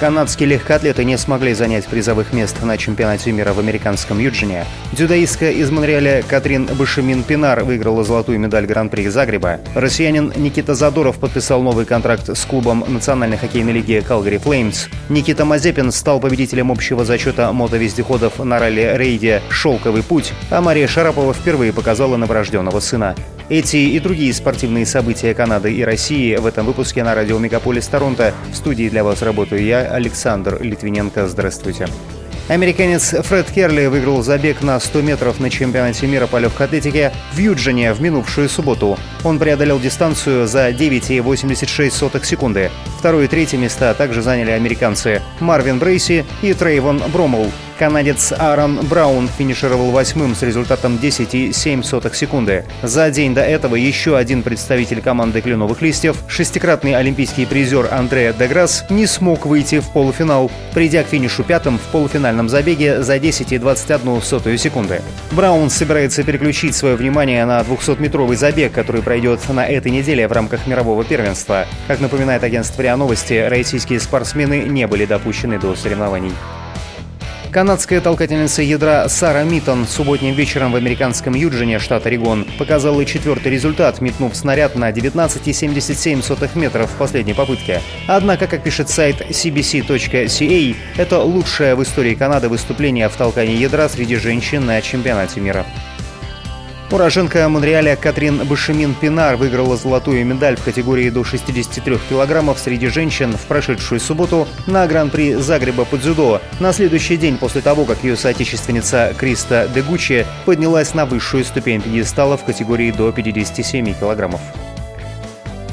Канадские легкоатлеты не смогли занять призовых мест на чемпионате мира в американском Юджине. Дзюдоистка из Монреаля Катрин Башемин-Пинар выиграла золотую медаль Гран-при Загреба. Россиянин Никита Задоров подписал новый контракт с клубом Национальной хоккейной лиги Calgary Флеймс. Никита Мазепин стал победителем общего зачета мотовездеходов на ралли-рейде «Шелковый путь», а Мария Шарапова впервые показала новорожденного сына. Эти и другие спортивные события Канады и России в этом выпуске на радио Мегаполис Торонто. В студии для вас работаю я, Александр Литвиненко. Здравствуйте. Американец Фред Керли выиграл забег на 100 метров на чемпионате мира по легкой атлетике в Юджине в минувшую субботу. Он преодолел дистанцию за 9,86 секунды. Второе и третье места также заняли американцы Марвин Брейси и Трейвон Бромл. Канадец Аарон Браун финишировал восьмым с результатом 10,7 секунды. За день до этого еще один представитель команды «Кленовых листьев», шестикратный олимпийский призер Андреа Деграсс, не смог выйти в полуфинал, придя к финишу пятым в полуфинальном забеге за 10,21 секунды. Браун собирается переключить свое внимание на 200-метровый забег, который пройдет на этой неделе в рамках мирового первенства. Как напоминает агентство РИА Новости, российские спортсмены не были допущены до соревнований. Канадская толкательница ядра Сара Миттон субботним вечером в американском Юджине, штат Орегон, показала четвертый результат, метнув снаряд на 19,77 метров в последней попытке. Однако, как пишет сайт cbc.ca, это лучшее в истории Канады выступление в толкании ядра среди женщин на чемпионате мира. Уроженка Монреаля Катрин Башемин-Пинар выиграла золотую медаль в категории до 63 килограммов среди женщин в прошедшую субботу на Гран-при Загреба по дзюдо, на следующий день после того, как ее соотечественница Криста Дегучи поднялась на высшую ступень пьедестала в категории до 57 килограммов.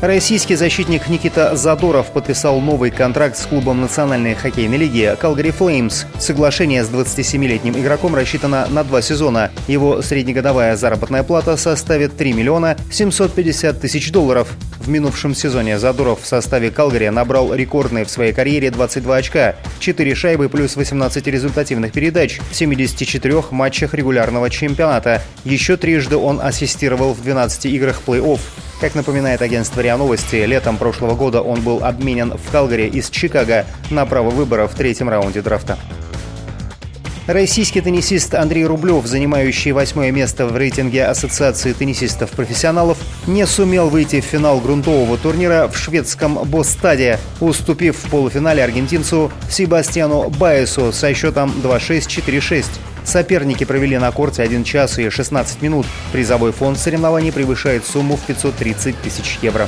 Российский защитник Никита Задоров подписал новый контракт с клубом Национальной хоккейной лиги Calgary Flames. Соглашение с 27-летним игроком рассчитано на два сезона. Его среднегодовая заработная плата составит 3 миллиона 750 тысяч долларов. В минувшем сезоне Задоров в составе Калгари набрал рекордные в своей карьере 22 очка, 4 шайбы плюс 18 результативных передач в 74 матчах регулярного чемпионата. Еще трижды он ассистировал в 12 играх плей-офф. Как напоминает агентство РИА Новости, летом прошлого года он был обменен в Калгари из Чикаго на право выбора в третьем раунде драфта. Российский теннисист Андрей Рублев, занимающий восьмое место в рейтинге Ассоциации теннисистов-профессионалов, не сумел выйти в финал грунтового турнира в шведском Бостаде, уступив в полуфинале аргентинцу Себастьяну Баесу со счетом 2-6-4-6. Соперники провели на корте 1 час и 16 минут. Призовой фонд соревнований превышает сумму в 530 тысяч евро.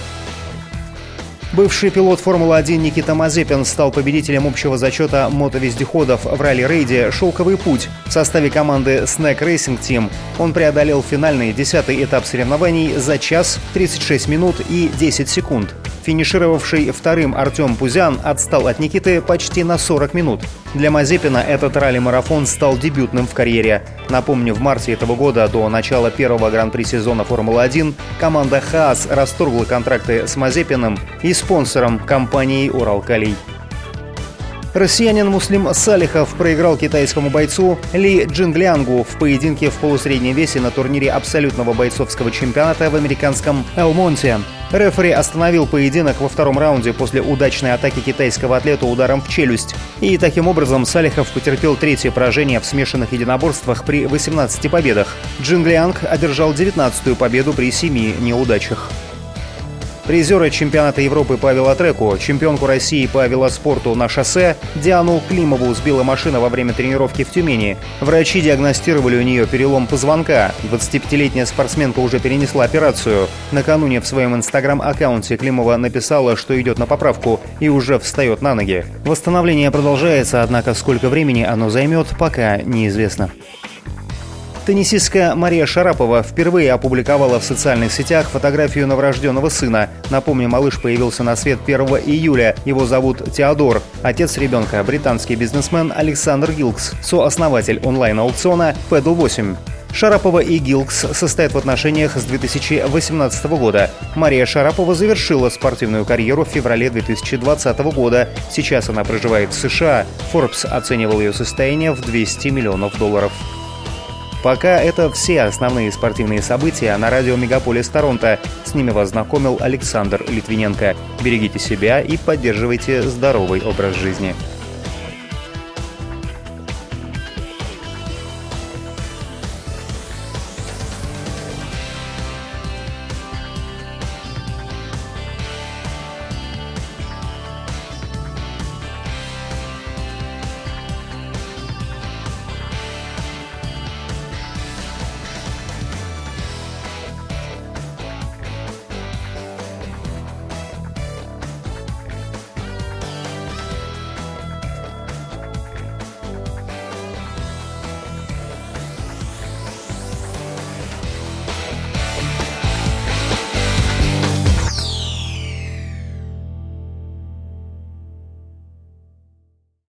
Бывший пилот Формулы-1 Никита Мазепин стал победителем общего зачета мотовездеходов в ралли-рейде «Шелковый путь» в составе команды Snack Racing Team. Он преодолел финальный десятый этап соревнований за час, 36 минут и 10 секунд. Финишировавший вторым Артем Пузян отстал от Никиты почти на 40 минут. Для Мазепина этот ралли-марафон стал дебютным в карьере. Напомню, в марте этого года, до начала первого гран-при сезона Формулы-1, команда «Хаас» расторгла контракты с Мазепиным и спонсором компанией «Уралкалий». Россиянин Муслим Салихов проиграл китайскому бойцу Ли Джинглянгу в поединке в полусреднем весе на турнире абсолютного бойцовского чемпионата в американском Элмонте. Рефери остановил поединок во втором раунде после удачной атаки китайского атлета ударом в челюсть. И таким образом Салихов потерпел третье поражение в смешанных единоборствах при 18 победах. Джинглианг одержал 19-ю победу при 7 неудачах. Призеры чемпионата Европы по велотреку, чемпионку России по велоспорту на шоссе Диану Климову сбила машина во время тренировки в Тюмени. Врачи диагностировали у нее перелом позвонка. 25-летняя спортсменка уже перенесла операцию. Накануне в своем инстаграм-аккаунте Климова написала, что идет на поправку и уже встает на ноги. Восстановление продолжается, однако сколько времени оно займет, пока неизвестно. Теннисистка Мария Шарапова впервые опубликовала в социальных сетях фотографию новорожденного сына. Напомню, малыш появился на свет 1 июля. Его зовут Теодор. Отец ребенка – британский бизнесмен Александр Гилкс, сооснователь онлайн-аукциона Pedal 8. Шарапова и Гилкс состоят в отношениях с 2018 года. Мария Шарапова завершила спортивную карьеру в феврале 2020 года. Сейчас она проживает в США. Forbes оценивал ее состояние в 200 миллионов долларов. Пока это все основные спортивные события на радио Мегаполис Торонто. С ними вас знакомил Александр Литвиненко. Берегите себя и поддерживайте здоровый образ жизни.